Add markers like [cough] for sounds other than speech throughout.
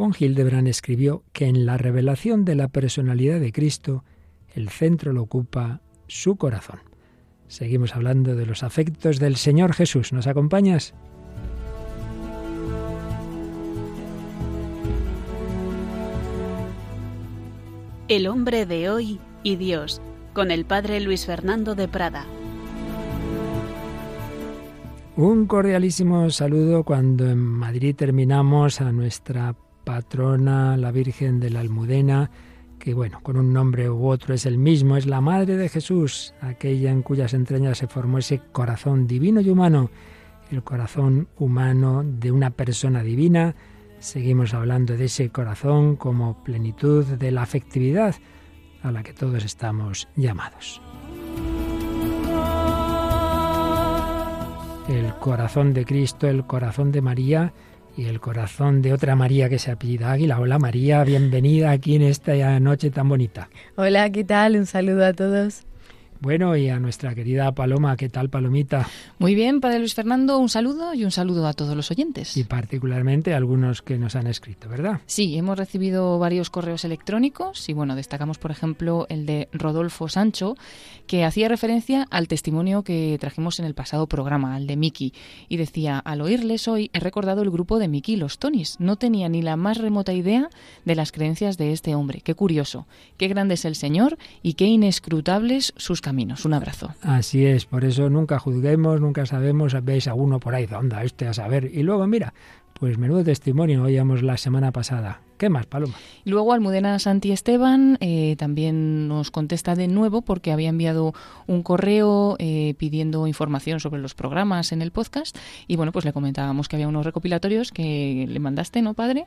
Von Hildebrand escribió que en la revelación de la personalidad de Cristo, el centro lo ocupa su corazón. Seguimos hablando de los afectos del Señor Jesús. ¿Nos acompañas? El hombre de hoy y Dios, con el padre Luis Fernando de Prada. Un cordialísimo saludo cuando en Madrid terminamos a nuestra patrona, la Virgen de la Almudena, que bueno, con un nombre u otro es el mismo, es la Madre de Jesús, aquella en cuyas entrañas se formó ese corazón divino y humano, el corazón humano de una persona divina. Seguimos hablando de ese corazón como plenitud de la afectividad a la que todos estamos llamados. El corazón de Cristo, el corazón de María, y el corazón de otra María que se apellida Águila. Hola María, bienvenida aquí en esta noche tan bonita. Hola, ¿qué tal? Un saludo a todos. Bueno, y a nuestra querida Paloma, ¿qué tal Palomita? Muy bien, Padre Luis Fernando, un saludo y un saludo a todos los oyentes. Y particularmente a algunos que nos han escrito, ¿verdad? Sí, hemos recibido varios correos electrónicos y bueno, destacamos por ejemplo el de Rodolfo Sancho, que hacía referencia al testimonio que trajimos en el pasado programa, al de Miki, y decía, al oírles hoy he recordado el grupo de Miki los Tonis. No tenía ni la más remota idea de las creencias de este hombre. Qué curioso, qué grande es el Señor y qué inescrutables sus un abrazo. Así es, por eso nunca juzguemos, nunca sabemos, veis a uno por ahí, onda este a saber? Y luego, mira, pues menudo testimonio oíamos la semana pasada. ¿Qué más, Paloma? Luego Almudena Santi Esteban eh, también nos contesta de nuevo porque había enviado un correo eh, pidiendo información sobre los programas en el podcast y bueno, pues le comentábamos que había unos recopilatorios que le mandaste, ¿no, padre?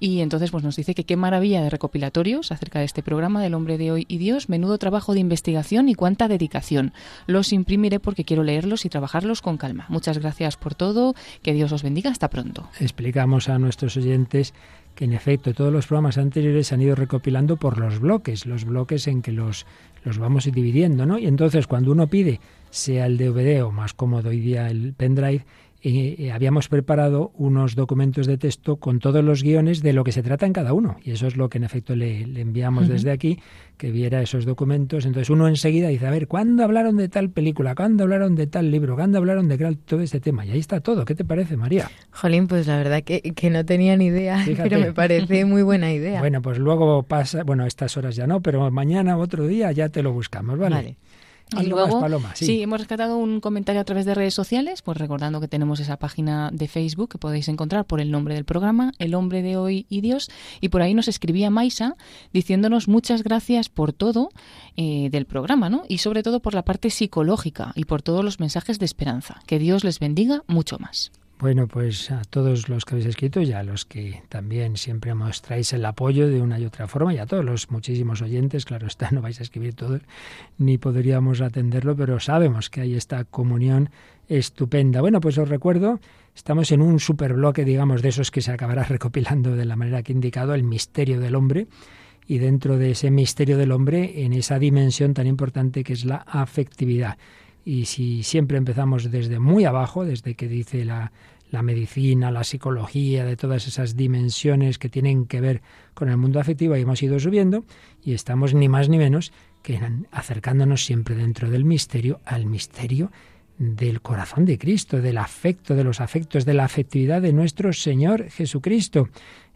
Y entonces pues nos dice que qué maravilla de recopilatorios acerca de este programa del hombre de hoy y Dios, menudo trabajo de investigación y cuánta dedicación. Los imprimiré porque quiero leerlos y trabajarlos con calma. Muchas gracias por todo, que Dios os bendiga, hasta pronto. Explicamos a nuestros oyentes que en efecto todos los programas anteriores se han ido recopilando por los bloques, los bloques en que los, los vamos dividiendo, ¿no? Y entonces cuando uno pide, sea el DVD o más cómodo hoy día el pendrive, eh, habíamos preparado unos documentos de texto con todos los guiones de lo que se trata en cada uno. Y eso es lo que en efecto le, enviamos desde aquí, que viera esos documentos. Entonces uno enseguida dice, a ver, ¿cuándo hablaron de tal película? ¿Cuándo hablaron de tal libro? ¿Cuándo hablaron de todo este tema? Y ahí está todo. ¿Qué te parece, María? Jolín, pues la verdad que, que no tenía ni idea, [laughs] pero me parece muy buena [laughs] idea. Bueno, pues luego pasa, bueno, estas horas ya no, pero mañana otro día ya te lo buscamos, ¿vale? vale. Y luego, sí. hemos rescatado un comentario a través de redes sociales, pues recordando que tenemos esa página de Facebook que podéis encontrar por el nombre del programa, El hombre de hoy y Dios, y por ahí nos escribía Maisa diciéndonos muchas gracias por todo eh, del programa, ¿no? Y sobre todo por la parte psicológica y por todos los mensajes de esperanza. Que Dios les bendiga mucho más. Bueno, pues a todos los que habéis escrito y a los que también siempre mostráis el apoyo de una y otra forma y a todos los muchísimos oyentes, claro está, no vais a escribir todo ni podríamos atenderlo, pero sabemos que hay esta comunión estupenda. Bueno, pues os recuerdo, estamos en un superbloque, digamos, de esos que se acabará [laughs] recopilando de la manera que he indicado, el misterio del hombre y dentro de ese misterio del hombre, en esa dimensión tan importante que es la afectividad. Y si siempre empezamos desde muy abajo, desde que dice la, la medicina, la psicología, de todas esas dimensiones que tienen que ver con el mundo afectivo, y hemos ido subiendo y estamos ni más ni menos que acercándonos siempre dentro del misterio al misterio del corazón de Cristo, del afecto, de los afectos, de la afectividad de nuestro Señor Jesucristo.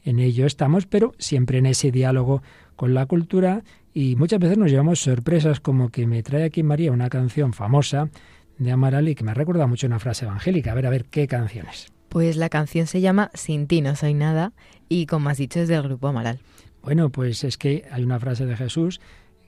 En ello estamos, pero siempre en ese diálogo con la cultura y muchas veces nos llevamos sorpresas como que me trae aquí María una canción famosa de Amaral y que me recuerda mucho una frase evangélica. A ver, a ver, ¿qué canciones? Pues la canción se llama Sin ti no soy nada y como has dicho es del grupo Amaral. Bueno, pues es que hay una frase de Jesús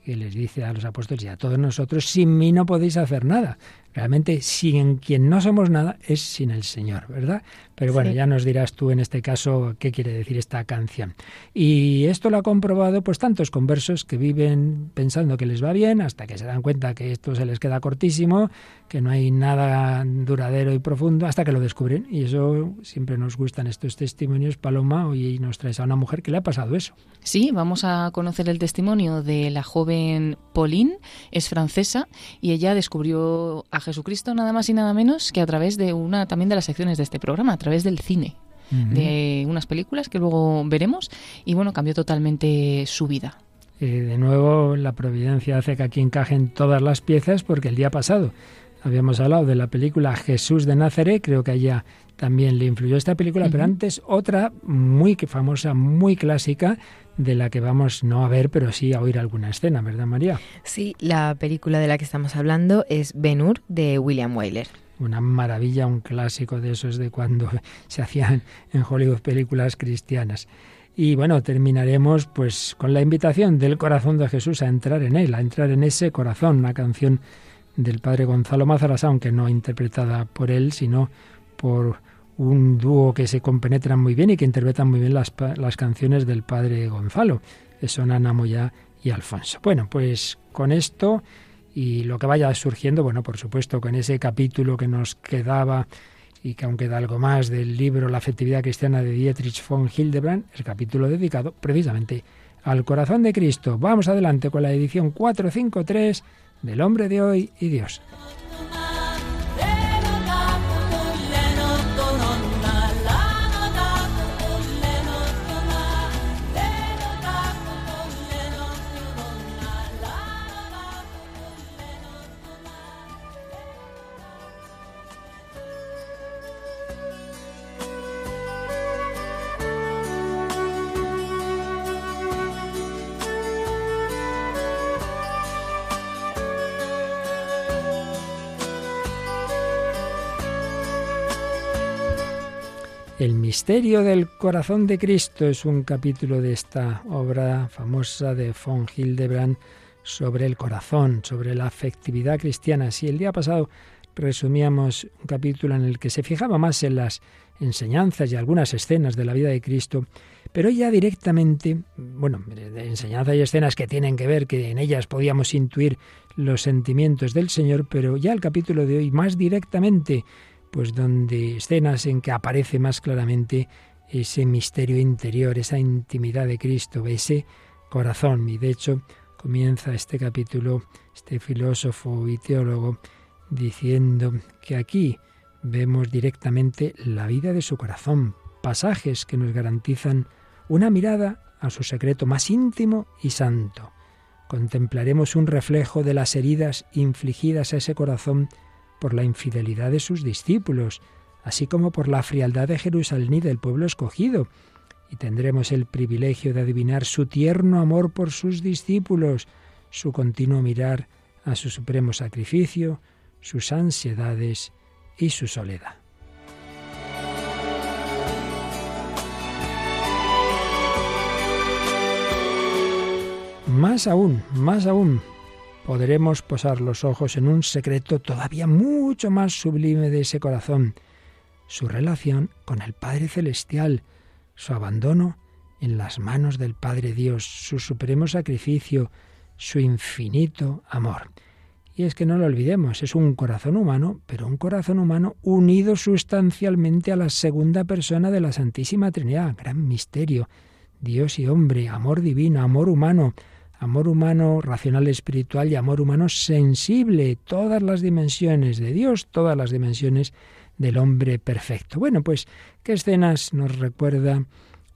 que les dice a los apóstoles y a todos nosotros, sin mí no podéis hacer nada. Realmente, sin quien no somos nada es sin el Señor, ¿verdad? Pero bueno, ya nos dirás tú en este caso qué quiere decir esta canción. Y esto lo ha comprobado pues tantos conversos que viven pensando que les va bien hasta que se dan cuenta que esto se les queda cortísimo, que no hay nada duradero y profundo hasta que lo descubren. Y eso siempre nos gustan estos testimonios. Paloma, hoy nos traes a una mujer que le ha pasado eso. Sí, vamos a conocer el testimonio de la joven Pauline, es francesa y ella descubrió a Jesucristo nada más y nada menos que a través de una también de las secciones de este programa, a través del cine. de unas películas que luego veremos y bueno, cambió totalmente su vida. de nuevo, la providencia hace que aquí encajen todas las piezas porque el día pasado habíamos hablado de la película Jesús de Nazaret, creo que allá también le influyó esta película, pero antes otra muy famosa, muy clásica, de la que vamos no a ver, pero sí a oír alguna escena, ¿verdad, María? Sí, la película de la que estamos hablando es Ben Hur de William Wyler. Una maravilla, un clásico de esos de cuando [laughs] se hacían en Hollywood películas cristianas. Y bueno, terminaremos pues con la invitación del corazón de Jesús a entrar en él, a entrar en ese corazón, una canción del padre Gonzalo Mazarasa, aunque no interpretada por él, sino por un dúo que se compenetran muy bien y que interpretan muy bien las, las canciones del padre Gonzalo, son Ana Moya y Alfonso. Bueno, pues con esto y lo que vaya surgiendo, bueno, por supuesto, con ese capítulo que nos quedaba y que aún queda algo más del libro La afectividad cristiana de Dietrich von Hildebrand, el capítulo dedicado precisamente al corazón de Cristo. Vamos adelante con la edición 453 del hombre de hoy y Dios. Misterio del corazón de Cristo es un capítulo de esta obra famosa de von Hildebrand sobre el corazón, sobre la afectividad cristiana. Si el día pasado resumíamos un capítulo en el que se fijaba más en las enseñanzas y algunas escenas de la vida de Cristo, pero ya directamente, bueno, enseñanzas y escenas que tienen que ver, que en ellas podíamos intuir los sentimientos del Señor, pero ya el capítulo de hoy más directamente pues donde escenas en que aparece más claramente ese misterio interior, esa intimidad de Cristo, ese corazón. Y de hecho comienza este capítulo, este filósofo y teólogo, diciendo que aquí vemos directamente la vida de su corazón, pasajes que nos garantizan una mirada a su secreto más íntimo y santo. Contemplaremos un reflejo de las heridas infligidas a ese corazón por la infidelidad de sus discípulos, así como por la frialdad de Jerusalén y del pueblo escogido, y tendremos el privilegio de adivinar su tierno amor por sus discípulos, su continuo mirar a su supremo sacrificio, sus ansiedades y su soledad. Más aún, más aún, podremos posar los ojos en un secreto todavía mucho más sublime de ese corazón, su relación con el Padre Celestial, su abandono en las manos del Padre Dios, su supremo sacrificio, su infinito amor. Y es que no lo olvidemos, es un corazón humano, pero un corazón humano unido sustancialmente a la segunda persona de la Santísima Trinidad, gran misterio, Dios y hombre, amor divino, amor humano, amor humano racional espiritual y amor humano sensible, todas las dimensiones de Dios, todas las dimensiones del hombre perfecto. Bueno, pues, ¿qué escenas nos recuerda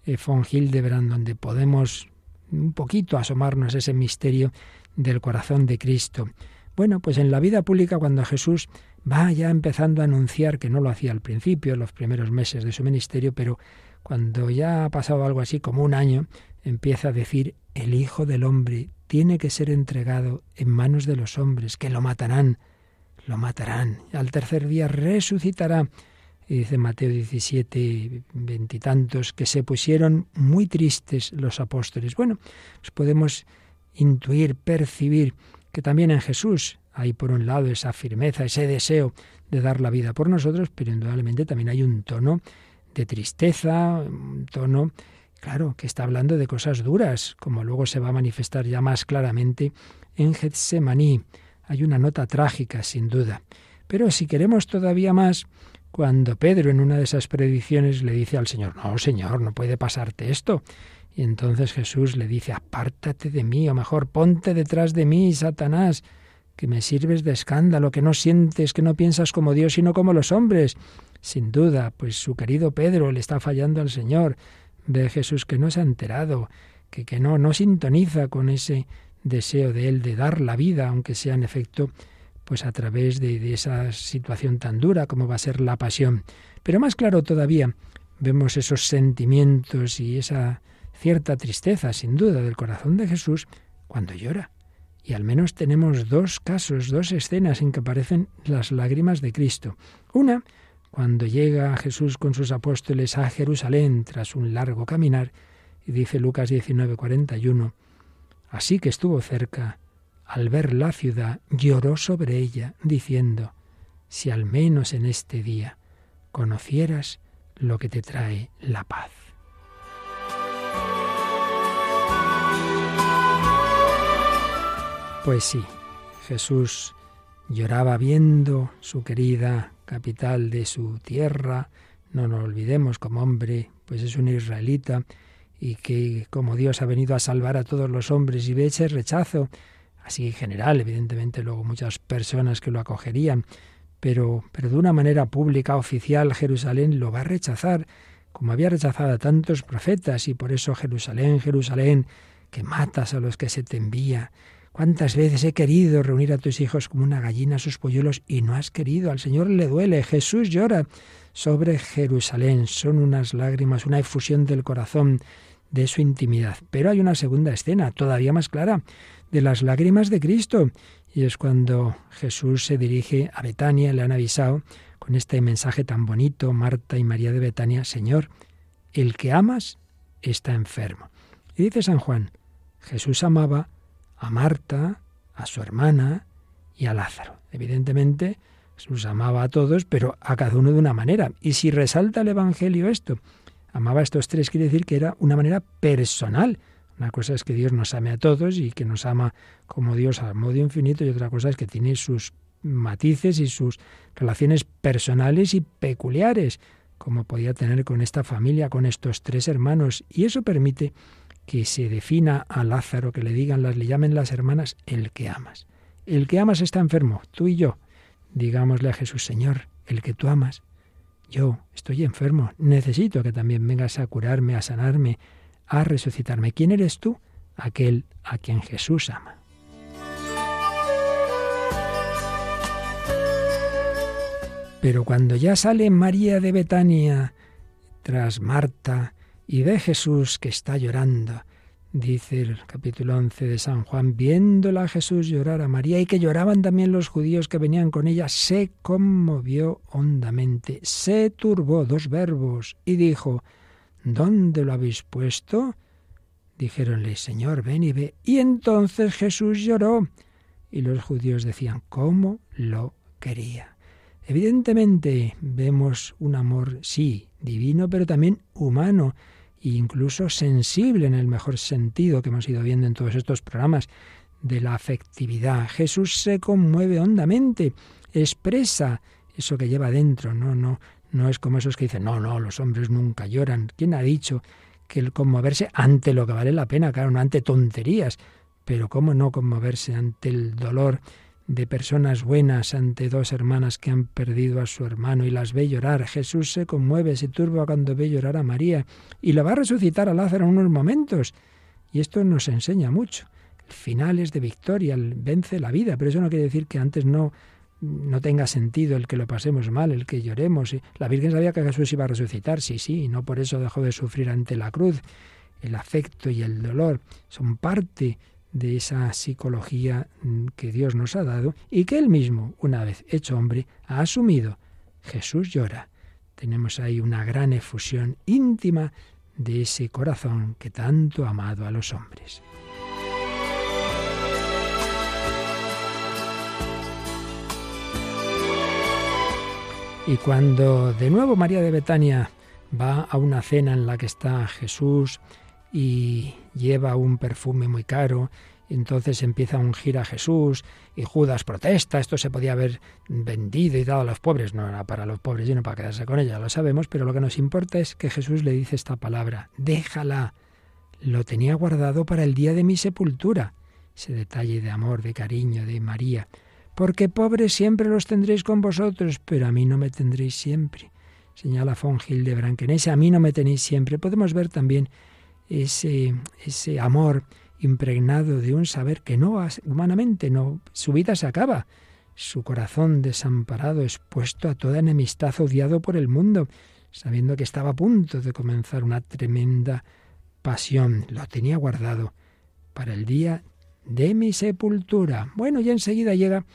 eh, von Hildebrand donde podemos un poquito asomarnos a ese misterio del corazón de Cristo? Bueno, pues en la vida pública cuando Jesús va ya empezando a anunciar, que no lo hacía al principio, en los primeros meses de su ministerio, pero cuando ya ha pasado algo así como un año, empieza a decir, el Hijo del Hombre tiene que ser entregado en manos de los hombres, que lo matarán, lo matarán. Al tercer día resucitará. Y dice Mateo 17, veintitantos, que se pusieron muy tristes los apóstoles. Bueno, pues podemos intuir, percibir que también en Jesús hay por un lado esa firmeza, ese deseo de dar la vida por nosotros, pero indudablemente también hay un tono de tristeza, un tono Claro, que está hablando de cosas duras, como luego se va a manifestar ya más claramente en Getsemaní. Hay una nota trágica, sin duda. Pero si queremos todavía más, cuando Pedro en una de esas predicciones le dice al Señor, no, Señor, no puede pasarte esto. Y entonces Jesús le dice, apártate de mí, o mejor, ponte detrás de mí, Satanás, que me sirves de escándalo, que no sientes, que no piensas como Dios, sino como los hombres. Sin duda, pues su querido Pedro le está fallando al Señor. Ve Jesús que no se ha enterado, que, que no, no sintoniza con ese deseo de él de dar la vida, aunque sea en efecto pues a través de, de, esa situación tan dura como va a ser la pasión. Pero más claro todavía, vemos esos sentimientos y esa cierta tristeza, sin duda, del corazón de Jesús cuando llora. Y al menos tenemos dos casos, dos escenas en que aparecen las lágrimas de Cristo. Una, cuando llega Jesús con sus apóstoles a Jerusalén tras un largo caminar, y dice Lucas 19:41, así que estuvo cerca, al ver la ciudad, lloró sobre ella, diciendo, si al menos en este día conocieras lo que te trae la paz. Pues sí, Jesús lloraba viendo su querida capital de su tierra, no nos olvidemos como hombre, pues es un israelita y que como Dios ha venido a salvar a todos los hombres y ve ese rechazo, así en general, evidentemente luego muchas personas que lo acogerían, pero, pero de una manera pública, oficial, Jerusalén lo va a rechazar, como había rechazado a tantos profetas, y por eso Jerusalén, Jerusalén, que matas a los que se te envía, ¿Cuántas veces he querido reunir a tus hijos como una gallina a sus polluelos y no has querido? Al Señor le duele. Jesús llora sobre Jerusalén. Son unas lágrimas, una efusión del corazón de su intimidad. Pero hay una segunda escena, todavía más clara, de las lágrimas de Cristo. Y es cuando Jesús se dirige a Betania, le han avisado con este mensaje tan bonito, Marta y María de Betania, Señor, el que amas está enfermo. Y dice San Juan, Jesús amaba a Marta, a su hermana y a Lázaro. Evidentemente, Jesús amaba a todos, pero a cada uno de una manera. Y si resalta el Evangelio esto, amaba a estos tres, quiere decir que era una manera personal. Una cosa es que Dios nos ame a todos y que nos ama como Dios a modo infinito, y otra cosa es que tiene sus matices y sus relaciones personales y peculiares, como podía tener con esta familia, con estos tres hermanos. Y eso permite que se defina a Lázaro, que le digan, las, le llamen las hermanas, el que amas. El que amas está enfermo, tú y yo. Digámosle a Jesús, Señor, el que tú amas. Yo estoy enfermo, necesito que también vengas a curarme, a sanarme, a resucitarme. ¿Quién eres tú? Aquel a quien Jesús ama. Pero cuando ya sale María de Betania tras Marta, y ve Jesús que está llorando. Dice el capítulo 11 de San Juan, viéndola a Jesús llorar a María y que lloraban también los judíos que venían con ella, se conmovió hondamente, se turbó, dos verbos, y dijo, ¿Dónde lo habéis puesto? Dijéronle, Señor, ven y ve. Y entonces Jesús lloró. Y los judíos decían, ¿cómo lo quería? Evidentemente vemos un amor, sí, divino, pero también humano incluso sensible en el mejor sentido que hemos ido viendo en todos estos programas de la afectividad. Jesús se conmueve hondamente, expresa eso que lleva dentro, no, no, no es como esos que dicen, no, no, los hombres nunca lloran. ¿Quién ha dicho que el conmoverse ante lo que vale la pena, claro, no ante tonterías, pero cómo no conmoverse ante el dolor de personas buenas ante dos hermanas que han perdido a su hermano y las ve llorar. Jesús se conmueve, se turba cuando ve llorar a María y la va a resucitar a Lázaro en unos momentos. Y esto nos enseña mucho. El final es de victoria, vence la vida, pero eso no quiere decir que antes no no tenga sentido el que lo pasemos mal, el que lloremos. La Virgen sabía que Jesús iba a resucitar, sí, sí, y no por eso dejó de sufrir ante la cruz. El afecto y el dolor son parte de esa psicología mm, que Dios nos ha dado y que Él mismo, una vez hecho hombre, ha asumido. Jesús llora. Tenemos ahí una gran efusión íntima de ese corazón que tanto ha amado a los hombres. Y cuando de nuevo María de Betania va a una cena en la que está Jesús, y lleva un perfume muy caro. Entonces empieza a ungir a Jesús y Judas protesta. Esto se podía haber vendido y dado a los pobres. No era para los pobres, sino para quedarse con ella, lo sabemos. Pero lo que nos importa es que Jesús le dice esta palabra: déjala. Lo tenía guardado para el día de mi sepultura. Ese detalle de amor, de cariño, de María. Porque pobres siempre los tendréis con vosotros, pero a mí no me tendréis siempre. señala von Hildebrand, que en ese a mí no me tenéis siempre, podemos ver también ese, ese amor impregnado de un saber que no humanamente, no, su vida se acaba, su corazón desamparado, expuesto a toda enemistad, odiado por el mundo, sabiendo que estaba a punto de comenzar una tremenda pasión, lo tenía guardado para el día de mi sepultura. Bueno, y enseguida llega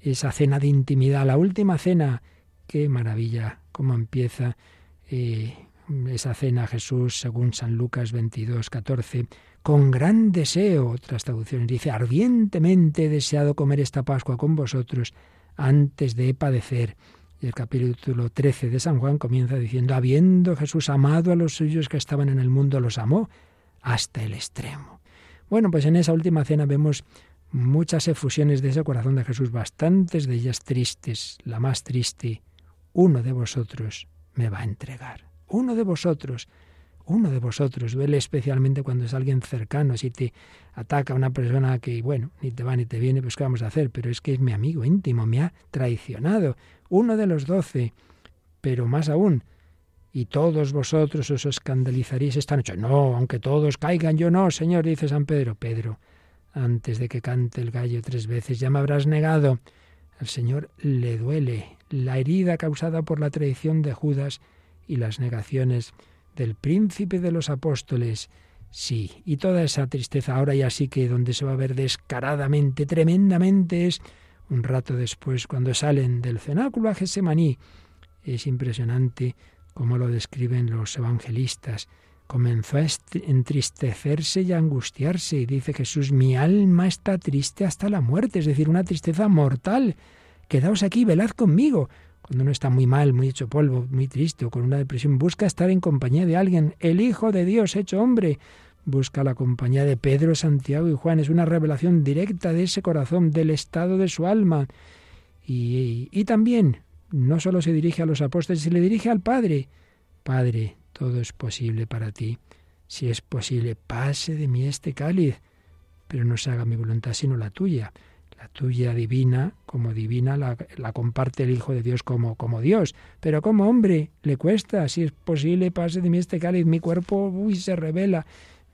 esa cena de intimidad, la última cena. Qué maravilla, cómo empieza eh, esa cena Jesús, según San Lucas 22, 14, con gran deseo, otras traducciones dice, ardientemente he deseado comer esta Pascua con vosotros antes de padecer. Y el capítulo 13 de San Juan comienza diciendo, habiendo Jesús amado a los suyos que estaban en el mundo, los amó hasta el extremo. Bueno, pues en esa última cena vemos muchas efusiones de ese corazón de Jesús, bastantes de ellas tristes. La más triste, uno de vosotros me va a entregar. Uno de vosotros, uno de vosotros. Duele especialmente cuando es alguien cercano, si te ataca una persona que, bueno, ni te va ni te viene, pues ¿qué vamos a hacer? Pero es que es mi amigo íntimo, me ha traicionado. Uno de los doce, pero más aún, y todos vosotros os escandalizaréis esta noche. No, aunque todos caigan, yo no, Señor, dice San Pedro. Pedro, antes de que cante el gallo tres veces, ya me habrás negado. Al Señor le duele la herida causada por la traición de Judas y las negaciones del príncipe de los apóstoles. Sí, y toda esa tristeza ahora ya sí que donde se va a ver descaradamente, tremendamente es un rato después cuando salen del cenáculo a Gesemaní. Es impresionante cómo lo describen los evangelistas. Comenzó a entristecerse y a angustiarse y dice Jesús, mi alma está triste hasta la muerte, es decir, una tristeza mortal. Quedaos aquí, velad conmigo. Cuando uno está muy mal, muy hecho polvo, muy triste o con una depresión, busca estar en compañía de alguien. El Hijo de Dios hecho hombre busca la compañía de Pedro, Santiago y Juan. Es una revelación directa de ese corazón, del estado de su alma. Y, y, también no solo se dirige a los apóstoles, se le dirige al Padre. Padre, todo es posible para ti. Si es posible, pase de mí este cáliz, pero no se haga mi voluntad sino la tuya. La tuya divina, como divina, la, comparte el Hijo de Dios como, como Dios. Pero como hombre, le cuesta, si es posible, pase de mí este cáliz. Mi cuerpo, uy, se revela.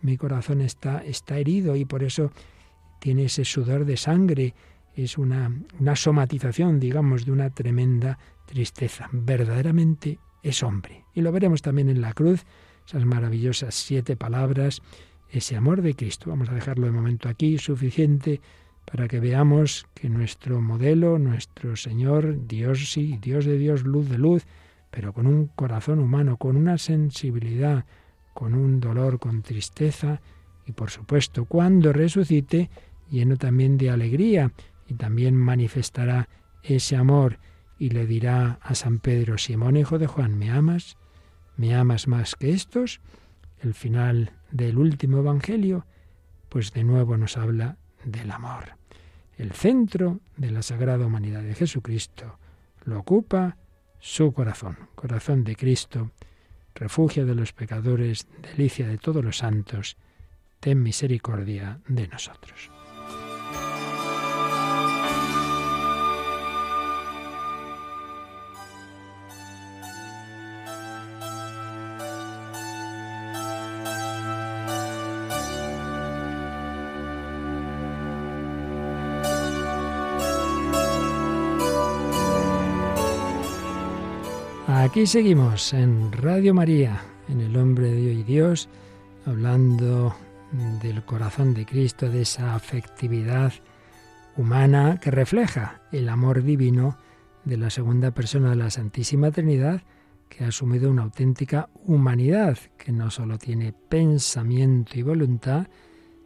Mi corazón está, está herido y por eso tiene ese sudor de sangre. Es una, una somatización, digamos, de una tremenda tristeza. Verdaderamente es hombre. Y lo veremos también en la cruz, esas maravillosas siete palabras, ese amor de Cristo. Vamos a dejarlo de momento aquí, suficiente para que veamos que nuestro modelo, nuestro Señor, Dios sí, Dios de Dios, luz de luz, pero con un corazón humano, con una sensibilidad, con un dolor, con tristeza, y por supuesto, cuando resucite, lleno también de alegría, y también manifestará ese amor, y le dirá a San Pedro, Simón, hijo de Juan, ¿me amas? ¿Me amas más que estos? El final del último Evangelio, pues de nuevo nos habla del amor. El centro de la sagrada humanidad de Jesucristo lo ocupa su corazón, corazón de Cristo, refugio de los pecadores, delicia de todos los santos, ten misericordia de nosotros. Aquí seguimos en Radio María, en el hombre de hoy Dios, hablando del corazón de Cristo, de esa afectividad humana que refleja el amor divino de la segunda persona de la Santísima Trinidad, que ha asumido una auténtica humanidad, que no solo tiene pensamiento y voluntad,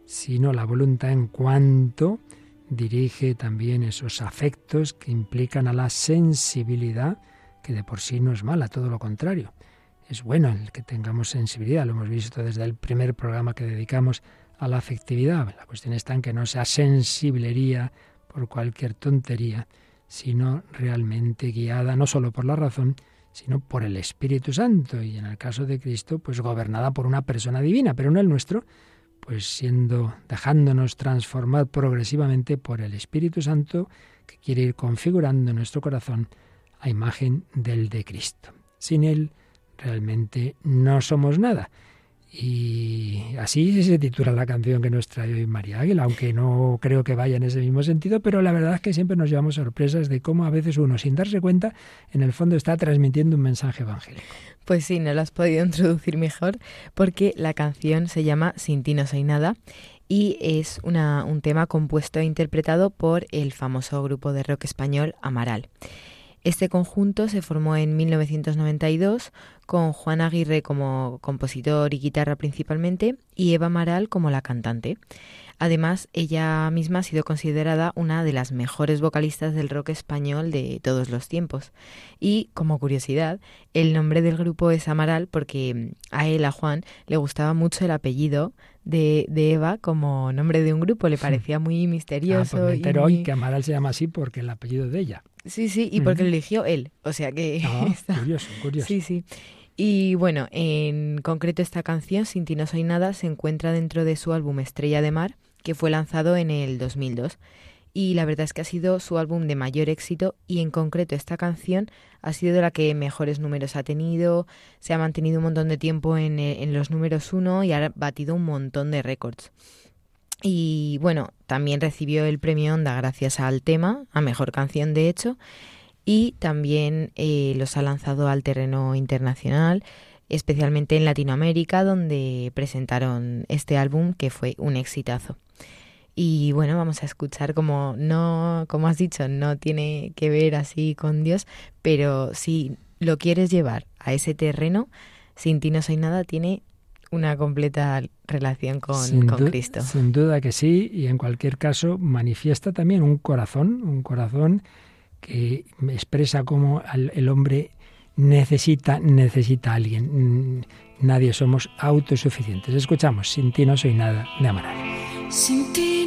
sino la voluntad en cuanto dirige también esos afectos que implican a la sensibilidad, que de por sí no es mala, todo lo contrario. Es bueno el que tengamos sensibilidad, lo hemos visto desde el primer programa que dedicamos a la afectividad. La cuestión está en que no sea sensiblería por cualquier tontería, sino realmente guiada no solo por la razón, sino por el Espíritu Santo y en el caso de Cristo, pues gobernada por una persona divina, pero no el nuestro, pues siendo dejándonos transformar progresivamente por el Espíritu Santo que quiere ir configurando nuestro corazón a imagen del de Cristo. Sin Él realmente no somos nada. Y así se titula la canción que nos trae hoy María Águila, aunque no creo que vaya en ese mismo sentido, pero la verdad es que siempre nos llevamos sorpresas de cómo a veces uno, sin darse cuenta, en el fondo está transmitiendo un mensaje evangélico. Pues sí, no lo has podido introducir mejor, porque la canción se llama Sin ti no soy nada y es un tema compuesto e interpretado por el famoso grupo de rock español Amaral. Este conjunto se formó en 1992 con Juan Aguirre como compositor y guitarra principalmente y Eva Maral como la cantante. Además, ella misma ha sido considerada una de las mejores vocalistas del rock español de todos los tiempos. Y, como curiosidad, el nombre del grupo es Amaral porque a él, a Juan, le gustaba mucho el apellido de, Eva como nombre de un grupo. Le parecía muy misterioso. Ah, pues hoy que Amaral se llama así porque el apellido de ella. Sí, sí, y porque lo eligió él. O sea que... Ah, [laughs] curioso, curioso. Sí, sí. Y bueno, en concreto esta canción, Sin ti no soy nada, se encuentra dentro de su álbum Estrella de Mar, que fue lanzado en el 2002. Y la verdad es que ha sido su álbum de mayor éxito y en concreto esta canción ha sido la que mejores números ha tenido, se ha mantenido un montón de tiempo en, en los números uno y ha batido un montón de récords. Y bueno, también recibió el premio Onda gracias al tema, a Mejor Canción de hecho, y también eh, los ha lanzado al terreno internacional, especialmente en Latinoamérica, donde presentaron este álbum que fue un exitazo. Y bueno, vamos a escuchar como no, como has dicho, no tiene que ver así con Dios, pero si lo quieres llevar a ese terreno, sin ti no soy nada, tiene una completa relación con, Cristo. Sin duda que sí, y en cualquier caso manifiesta también un corazón, un corazón que expresa cómo el hombre necesita, necesita a alguien. Nadie somos autosuficientes. Escuchamos, sin ti no soy nada de Amaral. Sin ti no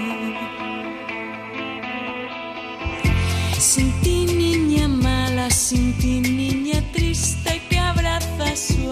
Sin ti niña mala, sin ti niña triste que abraza su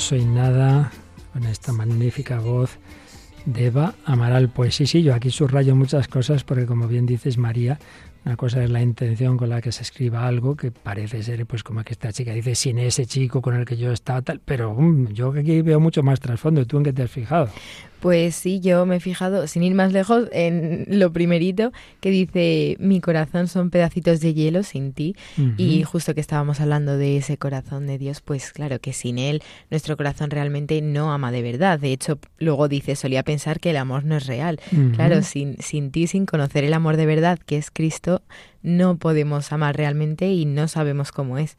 No soy nada, con esta magnífica voz de Eva Amaral. Pues sí, sí, yo aquí subrayo muchas cosas porque como bien dices María, una cosa es la intención con la que se escriba algo que parece ser pues como que esta chica dice sin ese chico con el que yo estaba tal, pero mm, yo aquí veo mucho más trasfondo. ¿Tú en qué te has fijado? Pues sí, yo me he fijado, sin ir más lejos, en lo primerito que dice, mi corazón son pedacitos de hielo sin ti. Y justo que estábamos hablando de ese corazón de Dios, pues claro que sin Él nuestro corazón realmente no ama de verdad. De hecho, luego dice, solía pensar que el amor no es real. Claro, sin, sin ti, sin conocer el amor de verdad, que es Cristo, no podemos amar realmente y no sabemos cómo es.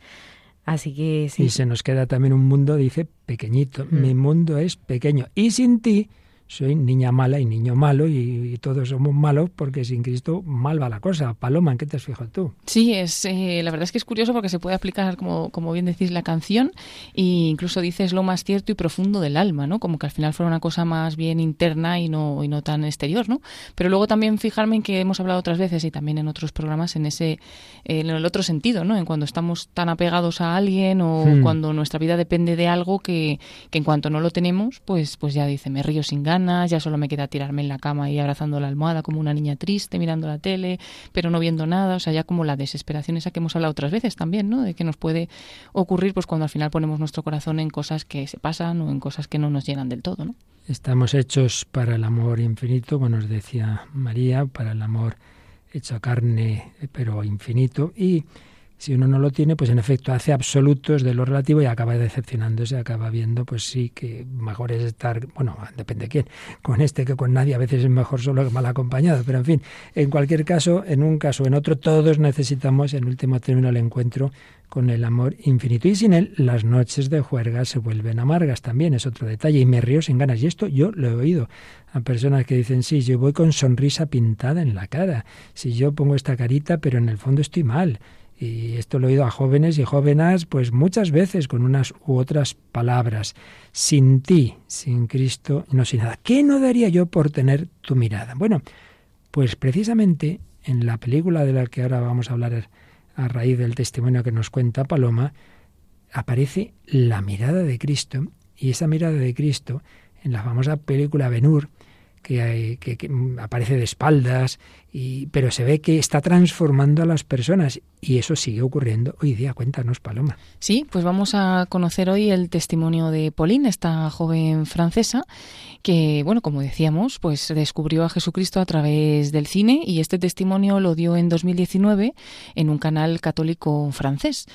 Así que sí. Y se nos queda también un mundo, dice, pequeñito. Mm. Mi mundo es pequeño. Y sin ti soy niña mala y niño malo y, y todos somos malos porque sin Cristo mal va la cosa. Paloma, ¿en qué te has fijado tú? Sí, es, eh, la verdad es que es curioso porque se puede aplicar, como, como bien decís, la canción e incluso dices lo más cierto y profundo del alma, ¿no? Como que al final fuera una cosa más bien interna y no, y no tan exterior, ¿no? Pero luego también fijarme en que hemos hablado otras veces y también en otros programas en ese, en el otro sentido, ¿no? En cuando estamos tan apegados a alguien o Hmm. cuando nuestra vida depende de algo que, que en cuanto no lo tenemos, pues, pues ya dice, me río sin ganas, ya solo me queda tirarme en la cama y abrazando la almohada como una niña triste, mirando la tele, pero no viendo nada, o sea, ya como la desesperación esa que hemos hablado otras veces también, ¿no? De que nos puede ocurrir pues cuando al final ponemos nuestro corazón en cosas que se pasan o en cosas que no nos llenan del todo, ¿no? Estamos hechos para el amor infinito, como nos decía María, para el amor hecho carne, pero infinito. Y si uno no lo tiene, pues en efecto hace absolutos de lo relativo y acaba decepcionándose, acaba viendo, pues sí, que mejor es estar, bueno, depende de quién, con este que con nadie, a veces es mejor solo que mal acompañado, pero en fin, en cualquier caso, en un caso o en otro, todos necesitamos, en último término, el encuentro con el amor infinito. Y sin él, las noches de juerga se vuelven amargas también, es otro detalle. Y me río sin ganas. Y esto yo lo he oído a personas que dicen, sí, yo voy con sonrisa pintada en la cara. Si yo pongo esta carita, pero en el fondo estoy mal. Y esto lo he oído a jóvenes y jóvenes, pues muchas veces con unas u otras palabras. Sin ti, sin Cristo, no sin nada. ¿Qué no daría yo por tener tu mirada? Bueno, pues precisamente en la película de la que ahora vamos a hablar a raíz del testimonio que nos cuenta Paloma, aparece la mirada de Cristo y esa mirada de Cristo en la famosa película Benur, que, que aparece de espaldas, y, pero se ve que está transformando a las personas y eso sigue ocurriendo hoy día. Cuéntanos, Paloma. Sí, pues vamos a conocer hoy el testimonio de Pauline, esta joven francesa que, bueno, como decíamos, pues descubrió a Jesucristo a través del cine y este testimonio lo dio en 2019 en un canal católico francés.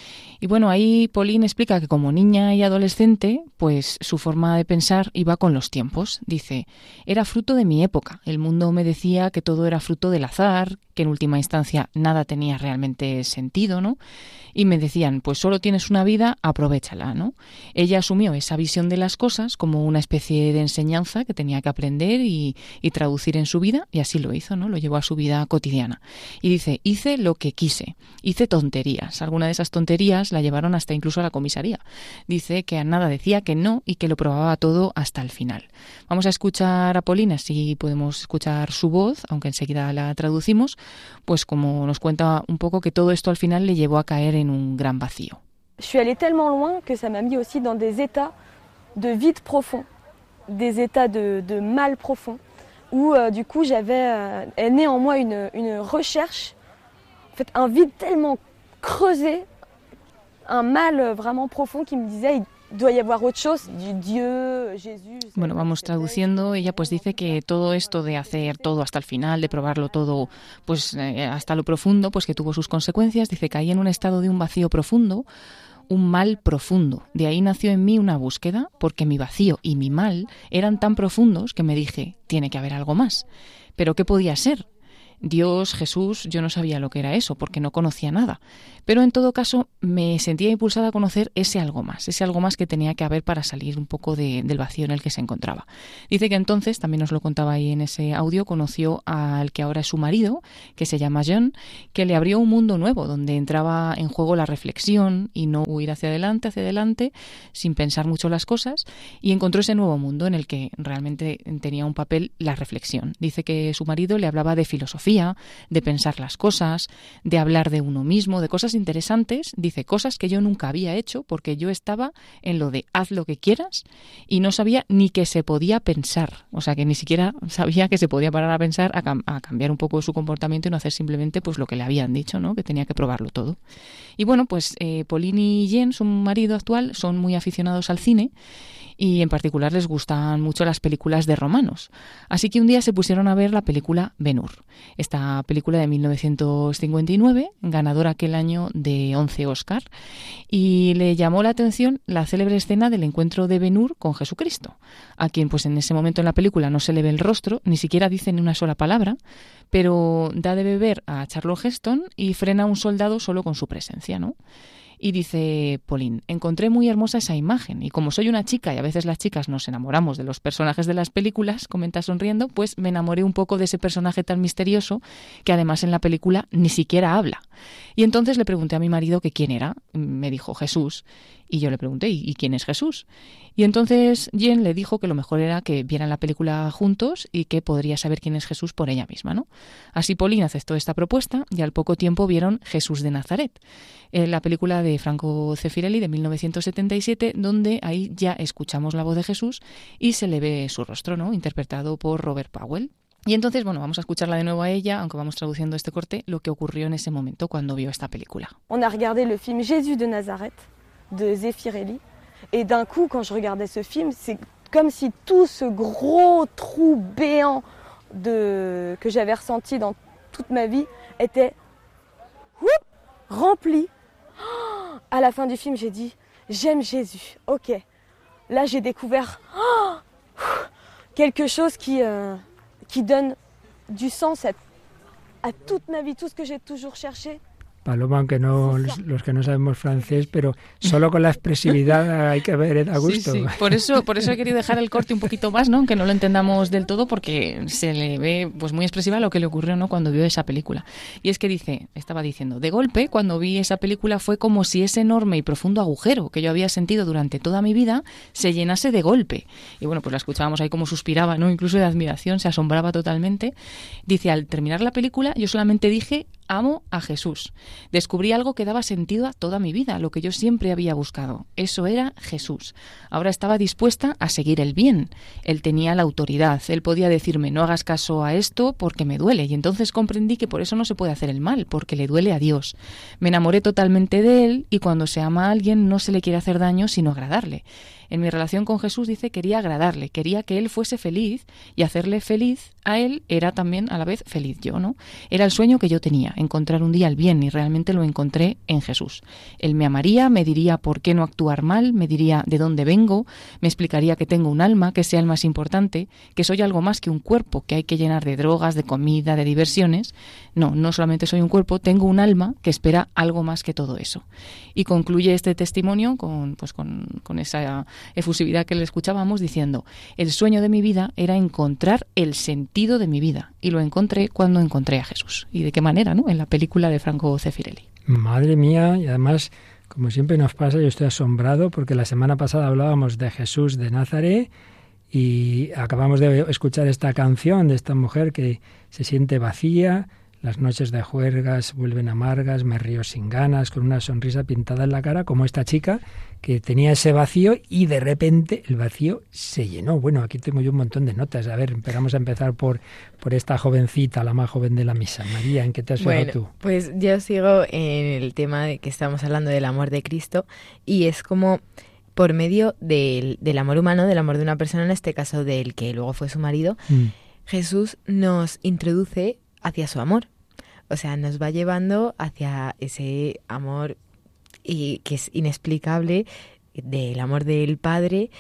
Y bueno, ahí Pauline explica que como niña y adolescente, pues su forma de pensar iba con los tiempos. Dice, era fruto de mi época. El mundo me decía que todo era fruto del que en última instancia nada tenía realmente sentido, ¿no? Y me decían, pues solo tienes una vida, aprovechala, ¿no? Ella asumió esa visión de las cosas como una especie de enseñanza que tenía que aprender y, y traducir en su vida, y así lo hizo, ¿no? Lo llevó a su vida cotidiana. Y dice, hice lo que quise, hice tonterías. Alguna de esas tonterías la llevaron hasta incluso a la comisaría. Dice que a nada decía que no y que lo probaba todo hasta el final. Vamos a escuchar a Polina, si podemos escuchar su voz, aunque enseguida la traducimos, pues como nos cuenta un poco que todo esto al final le llevó a caer en un gran vacío. Je suis allée tellement loin que ça m'a mis aussi dans des états de vide profond, des états de, de mal profond, où euh, du coup j'avais euh, née en moi une, une recherche, en fait un vide tellement creusé, un mal euh, vraiment profond qui me disait Bueno, vamos traduciendo. Ella pues dice que todo esto de hacer todo hasta el final, de probarlo todo, pues eh, hasta lo profundo, pues que tuvo sus consecuencias. Dice que caí en un estado de un vacío profundo, un mal profundo. De ahí nació en mí una búsqueda, porque mi vacío y mi mal eran tan profundos que me dije, tiene que haber algo más. Pero ¿qué podía ser? Dios, Jesús, yo no sabía lo que era eso, porque no conocía nada. Pero en todo caso me sentía impulsada a conocer ese algo más, ese algo más que tenía que haber para salir un poco del vacío en el que se encontraba. Dice que entonces, también nos lo contaba ahí en ese audio, conoció al que ahora es su marido, que se llama John, que le abrió un mundo nuevo, donde entraba en juego la reflexión y no huir hacia adelante, hacia adelante, sin pensar mucho las cosas, y encontró ese nuevo mundo en el que realmente tenía un papel la reflexión. Dice que su marido le hablaba de filosofía de pensar las cosas, de hablar de uno mismo, de cosas interesantes, dice cosas que yo nunca había hecho porque yo estaba en lo de haz lo que quieras y no sabía ni que se podía pensar, o sea que ni siquiera sabía que se podía parar a pensar, a, cambiar un poco su comportamiento y no hacer simplemente pues lo que le habían dicho, ¿no? que tenía que probarlo todo. Y bueno, pues eh, Pauline y Jen, su marido actual, son muy aficionados al cine y en particular les gustan mucho las películas de romanos. Así que un día se pusieron a ver la película Ben-Hur, esta película de 1959, ganadora aquel año de 11 Oscar, y le llamó la atención la célebre escena del encuentro de Ben-Hur con Jesucristo, a quien pues en ese momento en la película no se le ve el rostro, ni siquiera dice ni una sola palabra, pero da de beber a Charlotte Heston y frena a un soldado solo con su presencia, ¿no? Y dice Pauline, encontré muy hermosa esa imagen y como soy una chica y a veces las chicas nos enamoramos de los personajes de las películas, comenta sonriendo, pues me enamoré un poco de ese personaje tan misterioso que además en la película ni siquiera habla. Y entonces le pregunté a mi marido que quién era, me dijo Jesús, y yo le pregunté, ¿y quién es Jesús? Y entonces Jen le dijo que lo mejor era que vieran la película juntos y que podría saber quién es Jesús por ella misma, ¿no? Así Pauline aceptó esta propuesta y al poco tiempo vieron Jesús de Nazaret, en la película de Franco Cefirelli de 1977, donde ahí ya escuchamos la voz de Jesús y se le ve su rostro, ¿no? Interpretado por Robert Powell. Y entonces, bueno, vamos a escucharla de nuevo a ella, aunque vamos traduciendo este corte, lo que ocurrió en ese momento cuando vio esta película. On a regardé le film Jésus de Nazareth de Zeffirelli et d'un coup quand je regardais ce film, c'est comme si tout ce gros trou béant de que j'avais ressenti dans toute ma vie était rempli. [gasps] À la fin du film, j'ai dit j'aime Jésus. OK. Là, j'ai découvert [gasps] quelque chose qui euh, qui donne du sens à, à toute ma vie, tout ce que j'ai toujours cherché. Paloma, aunque no los que no sabemos francés, pero solo con la expresividad [laughs] hay que ver, da gusto. Sí, sí. Por eso, por eso he querido dejar el corte un poquito más, ¿no? Aunque no lo entendamos del todo, porque se le ve pues muy expresiva lo que le ocurrió, ¿no? Cuando vio esa película. Y es que dice, estaba diciendo, de golpe, cuando vi esa película fue como si ese enorme y profundo agujero que yo había sentido durante toda mi vida se llenase de golpe. Y bueno, pues la escuchábamos ahí como suspiraba, ¿no? Incluso de admiración, se asombraba totalmente. Dice, al terminar la película, yo solamente dije, amo a Jesús. Descubrí algo que daba sentido a toda mi vida, lo que yo siempre había buscado. Eso era Jesús. Ahora estaba dispuesta a seguir el bien. Él tenía la autoridad. Él podía decirme no hagas caso a esto porque me duele. Y entonces comprendí que por eso no se puede hacer el mal, porque le duele a Dios. Me enamoré totalmente de él y cuando se ama a alguien no se le quiere hacer daño sino agradarle en mi relación con Jesús dice quería agradarle, quería que él fuese feliz y hacerle feliz a él era también a la vez feliz yo, ¿no? Era el sueño que yo tenía, encontrar un día el bien y realmente lo encontré en Jesús. Él me amaría, me diría por qué no actuar mal, me diría de dónde vengo, me explicaría que tengo un alma, que sea el más importante, que soy algo más que un cuerpo que hay que llenar de drogas, de comida, de diversiones. No, no solamente soy un cuerpo, tengo un alma que espera algo más que todo eso. Y concluye este testimonio con, pues con, con esa efusividad que le escuchábamos diciendo, el sueño de mi vida era encontrar el sentido de mi vida y lo encontré cuando encontré a Jesús. ¿Y de qué manera? ¿no? En la película de Franco Cefirelli. Madre mía, y además, como siempre nos pasa, yo estoy asombrado porque la semana pasada hablábamos de Jesús de Nazaret y acabamos de escuchar esta canción de esta mujer que se siente vacía, las noches de juergas vuelven amargas, me río sin ganas, con una sonrisa pintada en la cara, como esta chica que tenía ese vacío y de repente el vacío se llenó. Bueno, aquí tengo yo un montón de notas. A ver, empezamos a empezar por, por esta jovencita, la más joven de la misa. María, ¿en qué te has fijado tú? Pues yo sigo en el tema de que estamos hablando del amor de Cristo y es como por medio del, del, amor humano, del amor de una persona, en este caso del que luego fue su marido, mm. Jesús nos introduce hacia su amor. O sea, nos va llevando hacia ese amor y que es inexplicable del amor del Padre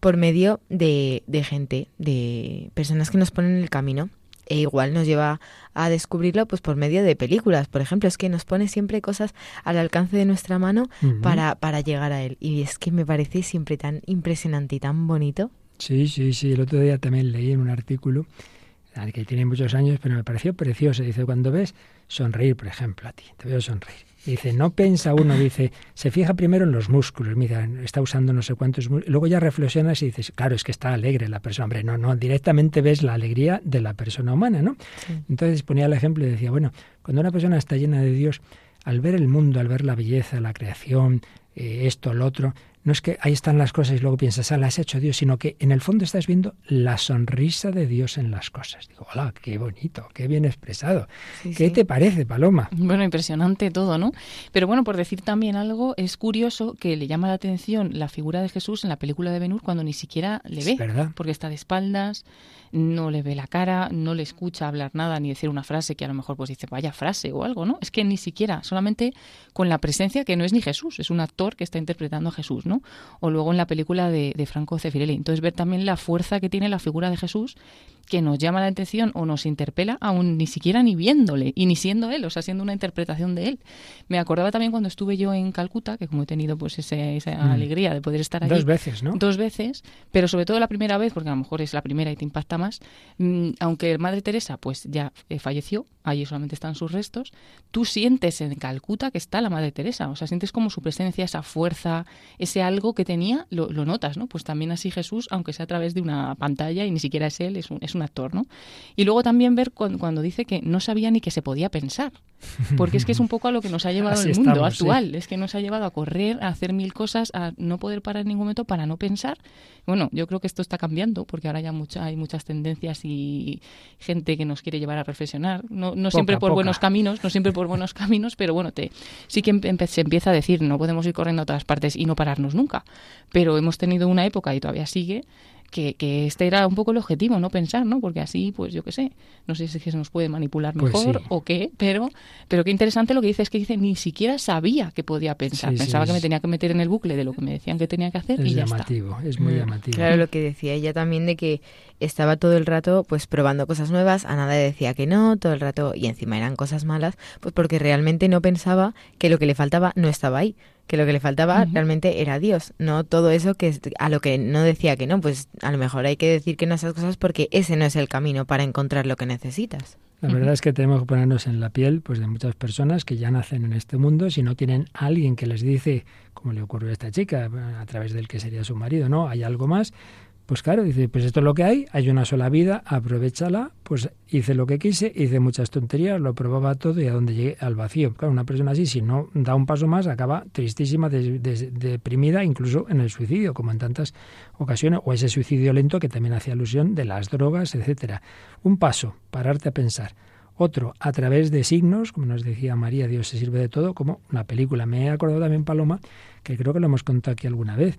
por medio de, de gente, de personas que nos ponen en el camino. E igual nos lleva a descubrirlo pues por medio de películas. Por ejemplo es que nos pone siempre cosas al alcance de nuestra mano para, para llegar a él. Y es que me parece siempre tan impresionante y tan bonito. Sí sí sí. El otro día también leí en un artículo que tiene muchos años pero me pareció precioso. Dice cuando ves sonreír por ejemplo a ti te veo sonreír Dice, no piensa uno, dice, se fija primero en los músculos, mira, está usando no sé cuántos músculos, luego ya reflexionas y dices, claro, es que está alegre la persona, hombre, no, no, directamente ves la alegría de la persona humana, ¿no? Entonces ponía el ejemplo y decía, bueno, cuando una persona está llena de Dios, al ver el mundo, al ver la belleza, la creación, eh, esto, lo otro, no es que ahí están las cosas y luego piensas, ah, las ha hecho Dios, sino que en el fondo estás viendo la sonrisa de Dios en las cosas. Digo, hola, qué bonito, qué bien expresado. ¿Qué te parece, Paloma? Bueno, impresionante todo, ¿no? Pero bueno, por decir también algo, es curioso que le llama la atención la figura de Jesús en la película de Benur cuando ni siquiera le ve, ¿verdad? porque está de espaldas, no le ve la cara, no le escucha hablar nada ni decir una frase que a lo mejor pues dice vaya frase o algo, ¿no? Es que ni siquiera, solamente con la presencia que no es ni Jesús, es un actor que está interpretando a Jesús, ¿no? O luego en la película de, de Franco Cefirelli. Entonces ver también la fuerza que tiene la figura de Jesús que nos llama la atención o nos interpela aún ni siquiera ni viéndole y ni siendo él, o sea, siendo una interpretación de él. Me acordaba también cuando estuve yo en Calcuta, que como he tenido pues esa mm. alegría de poder estar allí. Dos veces, ¿no? Dos veces, pero sobre todo la primera vez, porque a lo mejor es la primera y te impacta más, mm, aunque Madre Teresa pues ya eh, falleció, allí solamente están sus restos, tú sientes en Calcuta que está la Madre Teresa, o sea, sientes como su presencia, esa fuerza, ese algo que tenía, lo, notas, ¿no? Pues también así Jesús, aunque sea a través de una pantalla y ni siquiera es él, es un, es un actor, ¿no? Y luego también ver cuando, dice que no sabía ni que se podía pensar, porque es que es un poco a lo que nos ha llevado [laughs] el mundo actual, es que nos ha llevado a correr, a hacer mil cosas, a no poder parar en ningún momento para no pensar. Bueno, yo creo que esto está cambiando, porque ahora ya mucha, hay muchas tendencias y gente que nos quiere llevar a reflexionar, no, no siempre por buenos caminos, no siempre por buenos caminos, pero bueno, te, sí que se empieza a decir, no podemos ir corriendo a todas partes y no pararnos nunca, pero hemos tenido una época y todavía sigue que, este era un poco el objetivo, no pensar, ¿no? Porque así, pues yo qué sé, no sé si se nos puede manipular pues mejor o qué, pero, pero qué interesante lo que dice es que dice, ni siquiera sabía que podía pensar, pensaba que me tenía que meter en el bucle de lo que me decían que tenía que hacer es y ya llamativo, es muy mm. llamativo. Claro, lo que decía ella también de que estaba todo el rato pues probando cosas nuevas, a nada decía que no, todo el rato, y encima eran cosas malas, pues porque realmente no pensaba que lo que le faltaba no estaba ahí que lo que le faltaba realmente era Dios, no todo eso que a lo que no decía que no, pues a lo mejor hay que decir que no esas cosas porque ese no es el camino para encontrar lo que necesitas. La verdad es que tenemos que ponernos en la piel pues de muchas personas que ya nacen en este mundo si no tienen alguien que les dice, como le ocurrió a esta chica, a través del que sería su marido, ¿no? Hay algo más, pues claro, dice, pues esto es lo que hay, hay una sola vida, aprovechala, pues hice lo que quise, hice muchas tonterías, lo probaba todo y a donde llegué al vacío. Claro, una persona así, si no da un paso más, acaba tristísima, deprimida, incluso en el suicidio, como en tantas ocasiones, o ese suicidio lento que también hacía alusión de las drogas, etcétera. Un paso, pararte a pensar. Otro, a través de signos, como nos decía María, Dios se sirve de todo, como una película. Me he acordado también, Paloma, que creo que lo hemos contado aquí alguna vez.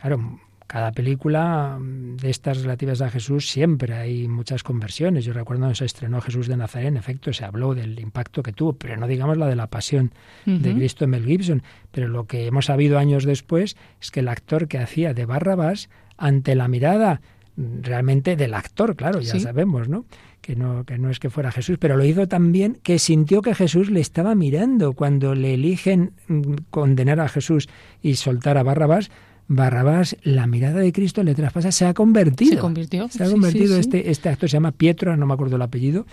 Claro, cada película mm, de estas relativas a Jesús siempre hay muchas conversiones. Yo recuerdo cuando se estrenó Jesús de Nazaret, en efecto, se habló del impacto que tuvo, pero no digamos la de la pasión de Cristo en Mel Gibson. Pero lo que hemos sabido años después es que el actor que hacía de Barrabás, ante la mirada mm, realmente del actor, claro, ya sabemos, ¿no? Que, ¿no? que no es que fuera Jesús, pero lo hizo también que sintió que Jesús le estaba mirando cuando le eligen mm, condenar a Jesús y soltar a Barrabás Barrabás, la mirada de Cristo le traspasa, se ha convertido. Se convirtió. Se ha convertido. Este, este actor se llama Pietro, no me acuerdo el apellido,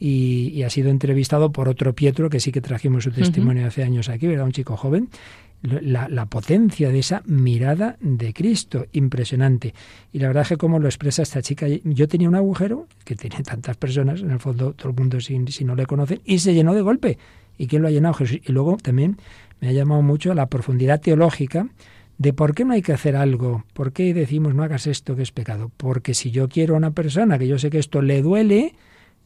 y, ha sido entrevistado por otro Pietro, que sí que trajimos su testimonio hace años aquí, era un chico joven. La, la, potencia de esa mirada de Cristo, impresionante. Y la verdad es que como lo expresa esta chica, yo tenía un agujero, que tiene tantas personas, en el fondo todo el mundo si, si no le conocen, y se llenó de golpe. ¿Y quién lo ha llenado? Jesús. Y luego también me ha llamado mucho la profundidad teológica de por qué no hay que hacer algo, por qué decimos no hagas esto que es pecado. Porque si yo quiero a una persona que yo sé que esto le duele,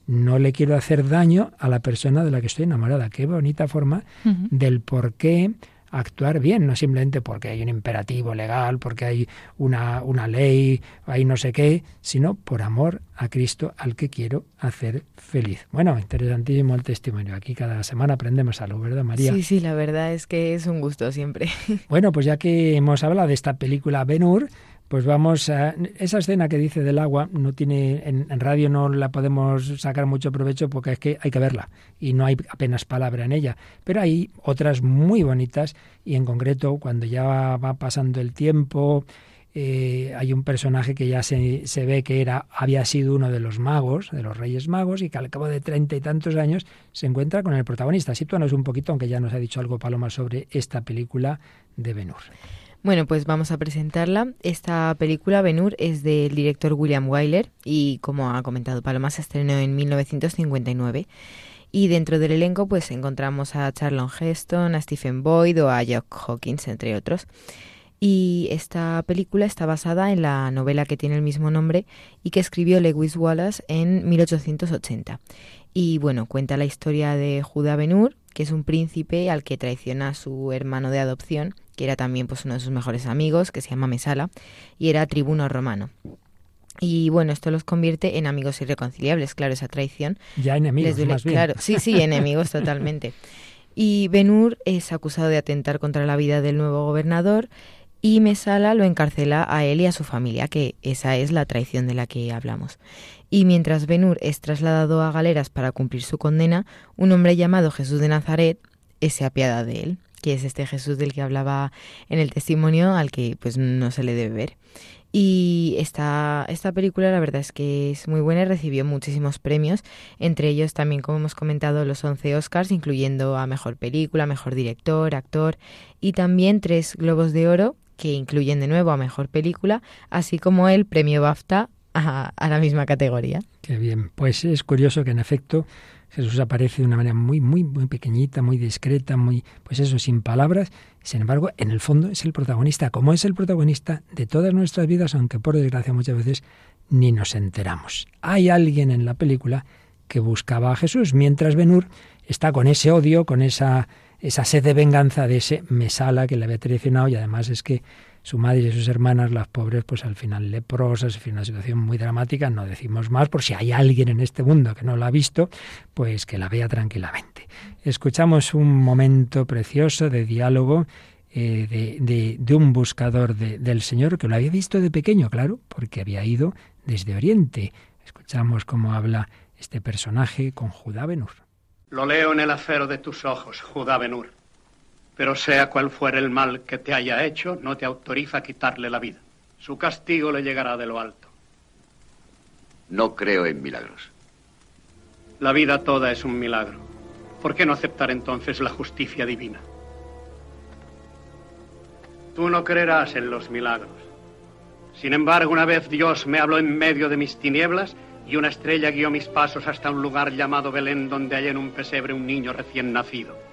no le quiero hacer daño a la persona de la que estoy enamorada. Qué bonita forma del por qué actuar bien, no simplemente porque hay un imperativo legal, porque hay una, una ley, hay no sé qué, sino por amor a Cristo al que quiero hacer feliz. Bueno, interesantísimo el testimonio. Aquí cada semana aprendemos algo, ¿verdad, María? Sí, sí, la verdad es que es un gusto siempre. Bueno, pues ya que hemos hablado de esta película Ben-Hur, pues vamos a esa escena que dice del agua no tiene en, radio no la podemos sacar mucho provecho porque es que hay que verla y no hay apenas palabra en ella. Pero hay otras muy bonitas y en concreto cuando ya va, pasando el tiempo eh, hay un personaje que ya se, se, ve que era había sido uno de los magos de los reyes magos y que al cabo de treinta y tantos años se encuentra con el protagonista. Sitúanos un poquito aunque ya nos ha dicho algo Paloma sobre esta película de Ben Hur bueno, pues vamos a presentarla. Esta película, Benur, es del director William Wyler y, como ha comentado Paloma, se estrenó en 1959. Y dentro del elenco pues encontramos a Charlon Heston, a Stephen Boyd o a Jock Hawkins, entre otros. Y esta película está basada en la novela que tiene el mismo nombre y que escribió Lewis Wallace en 1880. Y bueno, cuenta la historia de Judá Benur, que es un príncipe al que traiciona a su hermano de adopción que era también pues uno de sus mejores amigos, que se llama Mesala, y era tribuno romano. Y bueno, esto los convierte en amigos irreconciliables, claro, esa traición. Ya enemigos, más bien. Claro, sí, sí, enemigos totalmente. Y Benur es acusado de atentar contra la vida del nuevo gobernador y Mesala lo encarcela a él y a su familia, que esa es la traición de la que hablamos. Y mientras Benur es trasladado a galeras para cumplir su condena, un hombre llamado Jesús de Nazaret se apiada de él que es este Jesús del que hablaba en el testimonio, al que pues no se le debe ver. Y esta, esta película la verdad es que es muy buena y recibió muchísimos premios, entre ellos también, como hemos comentado, los 11 Oscars, incluyendo a Mejor Película, Mejor Director, Actor, y también tres Globos de Oro, que incluyen de nuevo a Mejor Película, así como el premio BAFTA a, a la misma categoría. Qué bien, pues es curioso que en efecto Jesús aparece de una manera muy, muy, muy pequeñita, muy discreta, muy, pues eso, sin palabras. Sin embargo, en el fondo es el protagonista, como es el protagonista de todas nuestras vidas, aunque por desgracia muchas veces ni nos enteramos. Hay alguien en la película que buscaba a Jesús, mientras Benur está con ese odio, con esa, esa sed de venganza de ese Mesala que le había traicionado y además es que su madre y sus hermanas, las pobres, pues al final leprosas, en fin, una situación muy dramática, no decimos más, por si hay alguien en este mundo que no la ha visto, pues que la vea tranquilamente. Escuchamos un momento precioso de diálogo eh, de, de, un buscador del Señor que lo había visto de pequeño, claro, porque había ido desde Oriente. Escuchamos cómo habla este personaje con Judá Benur. Lo leo en el acero de tus ojos, Judá Benur pero sea cual fuere el mal que te haya hecho, no te autoriza a quitarle la vida. Su castigo le llegará de lo alto. No creo en milagros. La vida toda es un milagro. ¿Por qué no aceptar entonces la justicia divina? Tú no creerás en los milagros. Sin embargo, una vez Dios me habló en medio de mis tinieblas y una estrella guió mis pasos hasta un lugar llamado Belén donde hay en un pesebre un niño recién nacido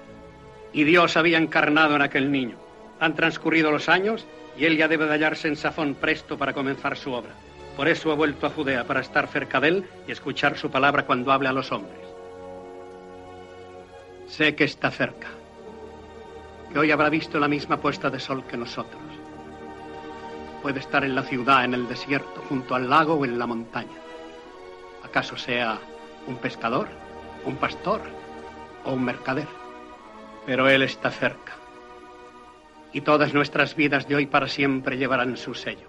y Dios había encarnado en aquel niño. Han transcurrido los años y él ya debe de hallarse en Safón presto para comenzar su obra. Por eso ha vuelto a Judea, para estar cerca de él y escuchar su palabra cuando hable a los hombres. Sé que está cerca, que hoy habrá visto la misma puesta de sol que nosotros. Puede estar en la ciudad, en el desierto, junto al lago o en la montaña. ¿Acaso sea un pescador, un pastor o un mercader? Pero Él está cerca. Y todas nuestras vidas de hoy para siempre llevarán su sello.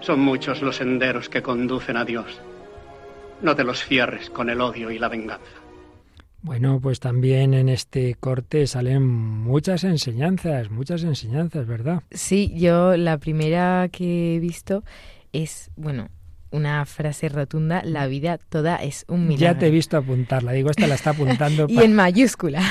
Son muchos los senderos que conducen a Dios. No te los cierres con el odio y la venganza. Bueno, pues también en este corte salen muchas enseñanzas, muchas enseñanzas, ¿verdad? Sí, yo la primera que he visto es, bueno, una frase rotunda, la vida toda es un milagro. Ya te he visto apuntarla, digo, esta la está apuntando. [laughs] y en mayúscula.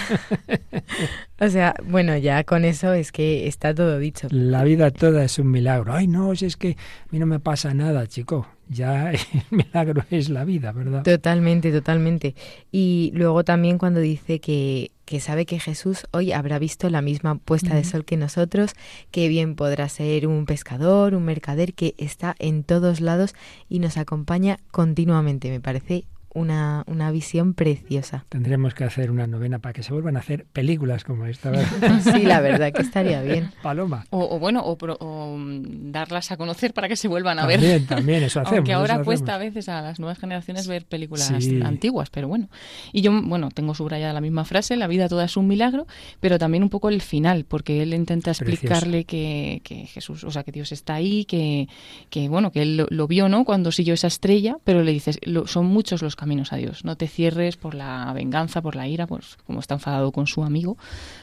[laughs] o sea, bueno, ya con eso es que está todo dicho. La vida toda es un milagro. Ay, no, si es que a mí no me pasa nada, chico. Ya [laughs] el milagro es la vida, ¿verdad? Totalmente, totalmente. Y luego también cuando dice que que sabe que Jesús hoy habrá visto la misma puesta de sol que nosotros, que bien podrá ser un pescador, un mercader que está en todos lados y nos acompaña continuamente. Me parece una, una visión preciosa. Tendremos que hacer una novena para que se vuelvan a hacer películas como esta. [laughs] sí, la verdad que estaría bien. Paloma. O, bueno, o, mm, darlas a conocer para que se vuelvan a ver. También, también, eso [laughs] hacemos. Aunque ahora cuesta a veces a las nuevas generaciones ver películas antiguas, pero bueno. Y yo, bueno, tengo subrayada la misma frase, la vida toda es un milagro, pero también un poco el final, porque él intenta explicarle que, que, Jesús, o sea, que Dios está ahí, que, que bueno, que él lo, vio, ¿no? Cuando siguió esa estrella, pero le dices, son muchos los caminos a Dios, no te cierres por la venganza, por la ira, pues como está enfadado con su amigo,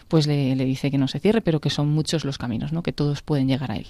pues le, le dice que no se cierre, pero que son muchos los caminos, ¿no? Que todos pueden llegar a él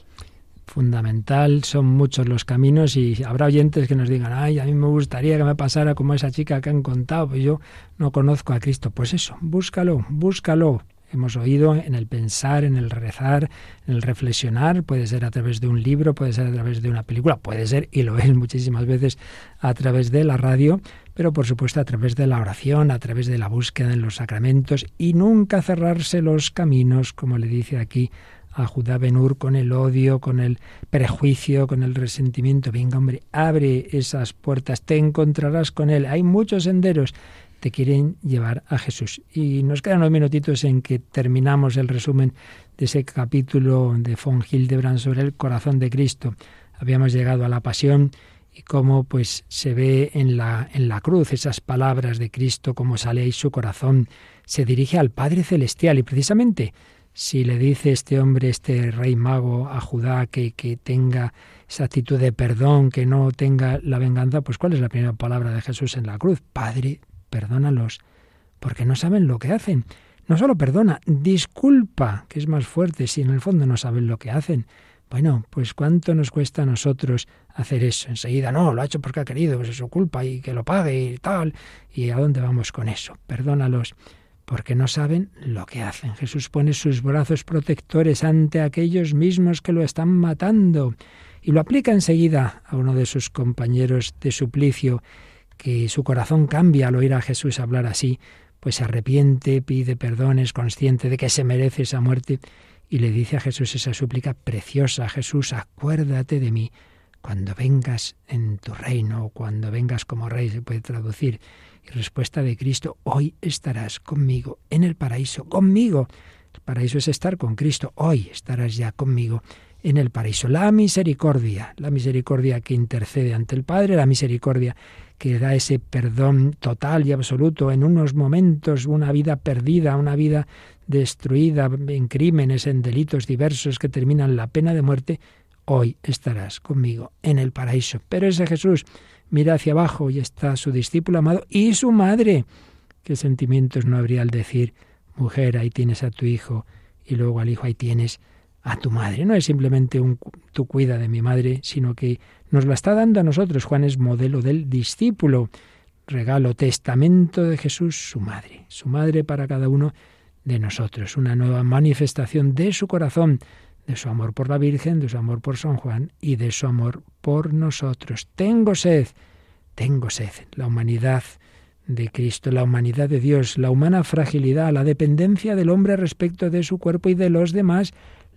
fundamental, son muchos los caminos y habrá oyentes que nos digan, ay, a mí me gustaría que me pasara como esa chica que han contado, pues yo no conozco a Cristo. Pues eso, búscalo, búscalo. Hemos oído en el pensar, en el rezar, en el reflexionar, puede ser a través de un libro, puede ser a través de una película, puede ser, y lo es muchísimas veces, a través de la radio, pero por supuesto a través de la oración, a través de la búsqueda en los sacramentos y nunca cerrarse los caminos, como le dice aquí a Judá Benur con el odio, con el prejuicio, con el resentimiento. Venga, hombre, abre esas puertas, te encontrarás con él. Hay muchos senderos te quieren llevar a Jesús. Y nos quedan unos minutitos en que terminamos el resumen de ese capítulo de von Hildebrand sobre el corazón de Cristo. Habíamos llegado a la pasión y cómo pues se ve en la, en la cruz esas palabras de Cristo, cómo sale ahí su corazón, se dirige al Padre Celestial y precisamente si le dice este hombre, este rey mago a Judá que, que tenga esa actitud de perdón, que no tenga la venganza, pues ¿cuál es la primera palabra de Jesús en la cruz? Padre, perdónalos, porque no saben lo que hacen. No solo perdona, disculpa, que es más fuerte si en el fondo no saben lo que hacen. Bueno, pues cuánto nos cuesta a nosotros hacer eso. Enseguida, no, lo ha hecho porque ha querido, pues es su culpa y que lo pague y tal. ¿Y a dónde vamos con eso? Perdónalos porque no saben lo que hacen. Jesús pone sus brazos protectores ante aquellos mismos que lo están matando y lo aplica enseguida a uno de sus compañeros de suplicio, que su corazón cambia al oír a Jesús hablar así, pues se arrepiente, pide perdón, es consciente de que se merece esa muerte y le dice a Jesús esa súplica preciosa, Jesús, acuérdate de mí cuando vengas en tu reino o cuando vengas como rey, se puede traducir. Y respuesta de Cristo, hoy estarás conmigo en el paraíso, conmigo. El paraíso es estar con Cristo, hoy estarás ya conmigo en el paraíso. La misericordia, la misericordia que intercede ante el Padre, la misericordia que da ese perdón total y absoluto en unos momentos, una vida perdida, una vida destruida en crímenes, en delitos diversos que terminan la pena de muerte, hoy estarás conmigo en el paraíso. Pero ese Jesús mira hacia abajo y está su discípulo amado y su madre. ¿Qué sentimientos no habría al decir, mujer, ahí tienes a tu hijo y luego al hijo ahí tienes a tu madre? No es simplemente un tú cuida de mi madre, sino que nos la está dando a nosotros. Juan es modelo del discípulo. Regalo, testamento de Jesús, su madre. Su madre para cada uno de nosotros. Una nueva manifestación de su corazón de su amor por la Virgen, de su amor por San Juan y de su amor por nosotros. Tengo sed, tengo sed. La humanidad de Cristo, la humanidad de Dios, la humana fragilidad, la dependencia del hombre respecto de su cuerpo y de los demás,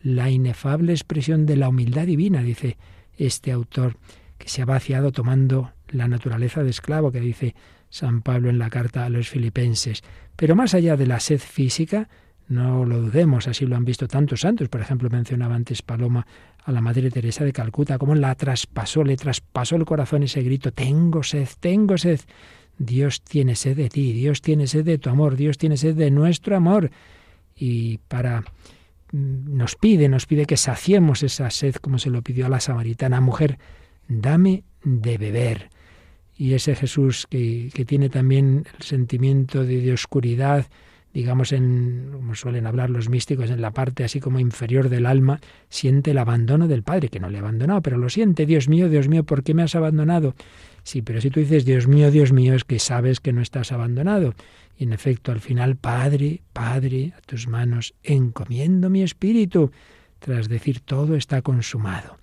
la inefable expresión de la humildad divina, dice este autor, que se ha vaciado tomando la naturaleza de esclavo, que dice San Pablo en la carta a los filipenses. Pero más allá de la sed física, no lo dudemos, así lo han visto tantos santos. Por ejemplo, mencionaba antes Paloma a la Madre Teresa de Calcuta, cómo la traspasó, le traspasó el corazón ese grito, tengo sed, tengo sed. Dios tiene sed de ti, Dios tiene sed de tu amor, Dios tiene sed de nuestro amor. Y para nos pide, nos pide que saciemos esa sed como se lo pidió a la samaritana mujer, dame de beber. Y ese Jesús que, que tiene también el sentimiento de, de oscuridad, digamos, en, como suelen hablar los místicos, en la parte así como inferior del alma, siente el abandono del Padre, que no le ha abandonado, pero lo siente, Dios mío, Dios mío, ¿por qué me has abandonado? Sí, pero si tú dices, Dios mío, Dios mío, es que sabes que no estás abandonado. Y en efecto, al final, Padre, Padre, a tus manos encomiendo mi espíritu, tras decir todo está consumado.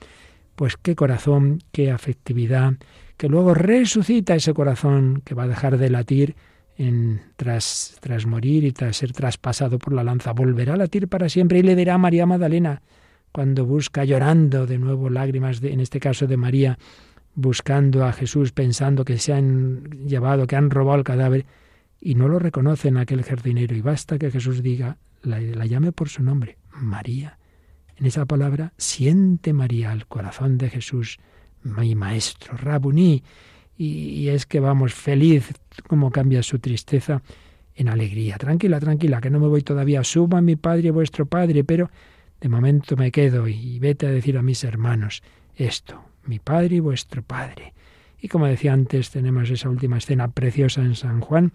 Pues qué corazón, qué afectividad, que luego resucita ese corazón que va a dejar de latir en, tras, tras morir y tras ser traspasado por la lanza, volverá a latir para siempre y le dirá a María Magdalena, cuando busca llorando de nuevo lágrimas, de, en este caso de María, buscando a Jesús, pensando que se han llevado, que han robado el cadáver, y no lo reconocen aquel jardinero. Y basta que Jesús diga, la, la llame por su nombre, María. En esa palabra siente María el corazón de Jesús, mi maestro, Rabuní, y, es que vamos, feliz como cambia su tristeza en alegría. Tranquila, tranquila, que no me voy todavía. Suba mi Padre vuestro Padre, pero de momento me quedo y vete a decir a mis hermanos esto, mi Padre y vuestro Padre. Y como decía antes, tenemos esa última escena preciosa en San Juan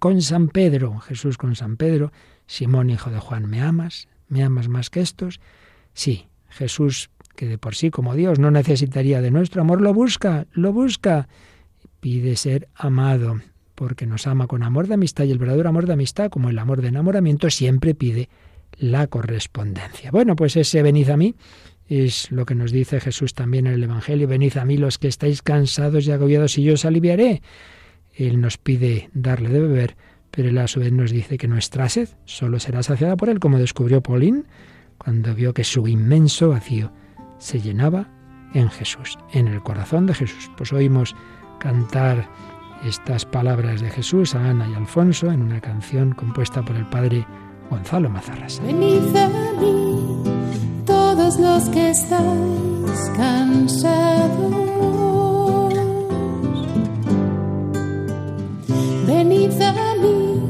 con San Pedro, Jesús con San Pedro, Simón hijo de Juan, ¿me amas? ¿Me amas más que estos? Sí, Jesús que de por sí como Dios no necesitaría de nuestro amor, lo busca, lo busca. Pide ser amado, porque nos ama con amor de amistad y el verdadero amor de amistad, como el amor de enamoramiento, siempre pide la correspondencia. Bueno, pues ese venid a mí es lo que nos dice Jesús también en el Evangelio, venid a mí los que estáis cansados y agobiados y yo os aliviaré. Él nos pide darle de beber, pero él a su vez nos dice que nuestra sed solo será saciada por él, como descubrió Paulín cuando vio que su inmenso vacío se llenaba en Jesús, en el corazón de Jesús. Pues oímos cantar estas palabras de Jesús a Ana y Alfonso en una canción compuesta por el padre Gonzalo Mazarras. Venid a mí, los que estáis cansados. Venid a mí,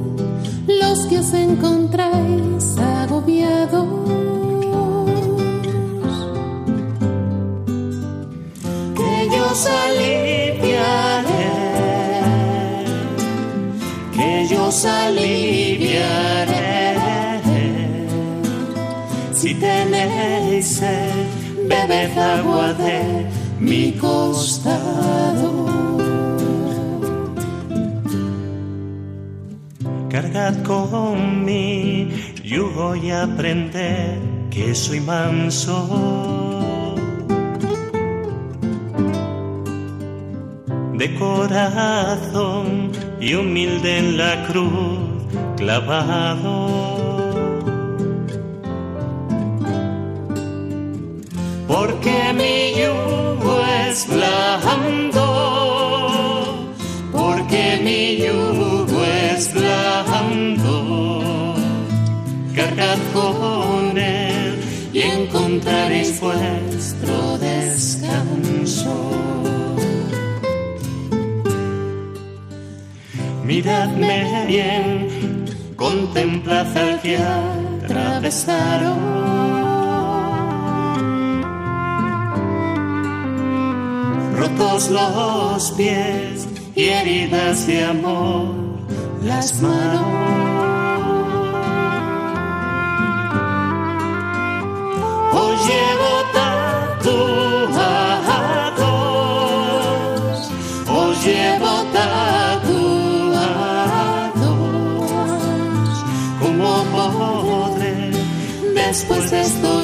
los que os encontráis agobiados. os aliviaré, que yo os Si tenéis sed, bebed agua de mi costado. Cargad con mi yugo y aprender que soy manso de corazón y humilde en la cruz clavado. Porque mi yugo es blando, porque mi yugo es blando. Cargad con él y encontraréis vuestro descanso. Miradme bien, contemplad al que atravesaron. Rotos los pies y heridas de amor, las manos. Os llevo tatuados, os llevo después de esto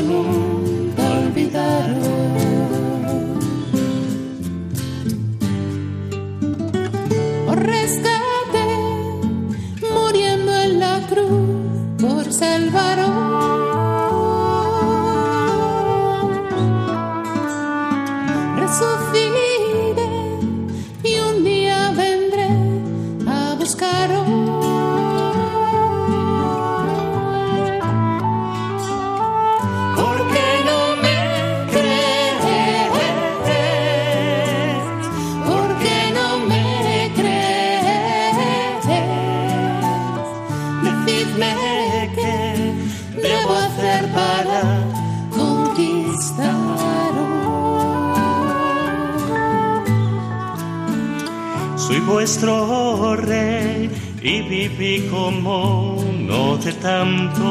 y viví como no de tanto.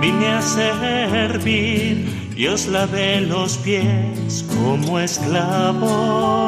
Vine a servir y os lavé los pies como esclavo.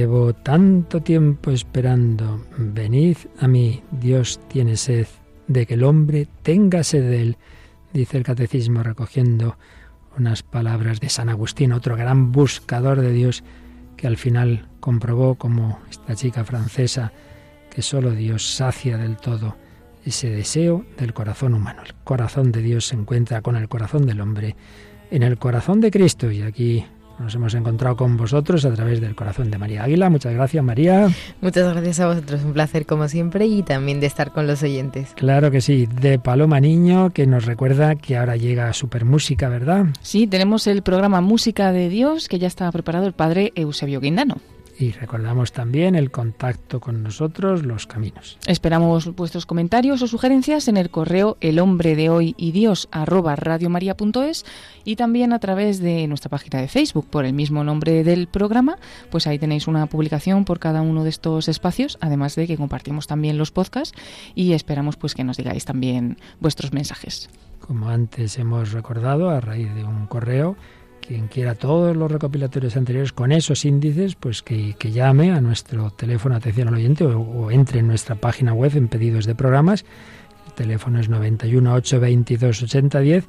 Llevo tanto tiempo esperando. Venid a mí. Dios tiene sed de que el hombre tenga sed de él, dice el catecismo recogiendo unas palabras de San Agustín, otro gran buscador de Dios que al final comprobó como esta chica francesa que solo Dios sacia del todo ese deseo del corazón humano. El corazón de Dios se encuentra con el corazón del hombre en el corazón de Cristo y aquí nos hemos encontrado con vosotros a través del corazón de María Águila. Muchas gracias, María. Muchas gracias a vosotros, un placer como siempre y también de estar con los oyentes. Claro que sí, de Paloma Niño, que nos recuerda que ahora llega Super Música, ¿verdad? Sí, tenemos el programa Música de Dios que ya está preparado el padre Eusebio Guindano. Y recordamos también el contacto con nosotros, los caminos. Esperamos vuestros comentarios o sugerencias en el correo el hombre de hoy y Dios arroba radiomaria.es y también a través de nuestra página de Facebook por el mismo nombre del programa. Pues ahí tenéis una publicación por cada uno de estos espacios, además de que compartimos también los podcasts y esperamos pues que nos digáis también vuestros mensajes. Como antes hemos recordado, a raíz de un correo quien quiera todos los recopilatorios anteriores con esos índices, pues que, llame a nuestro teléfono atención al oyente o, entre en nuestra página web en pedidos de programas. El teléfono es 91 822 8010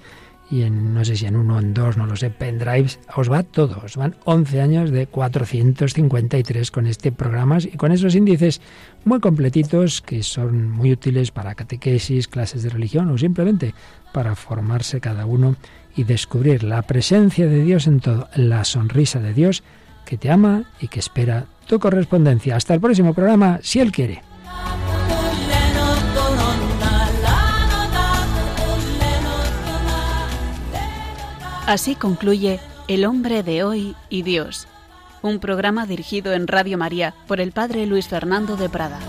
y en no sé si en uno en dos, no lo sé, pendrives, os va todo, os van 11 años de 453 con este programa y con esos índices muy completitos que son muy útiles para catequesis, clases de religión o simplemente para formarse cada uno y descubrir la presencia de Dios en todo, la sonrisa de Dios que te ama y que espera tu correspondencia. Hasta el próximo programa, si Él quiere. Así concluye El hombre de hoy y Dios, un programa dirigido en Radio María por el Padre Luis Fernando de Prada.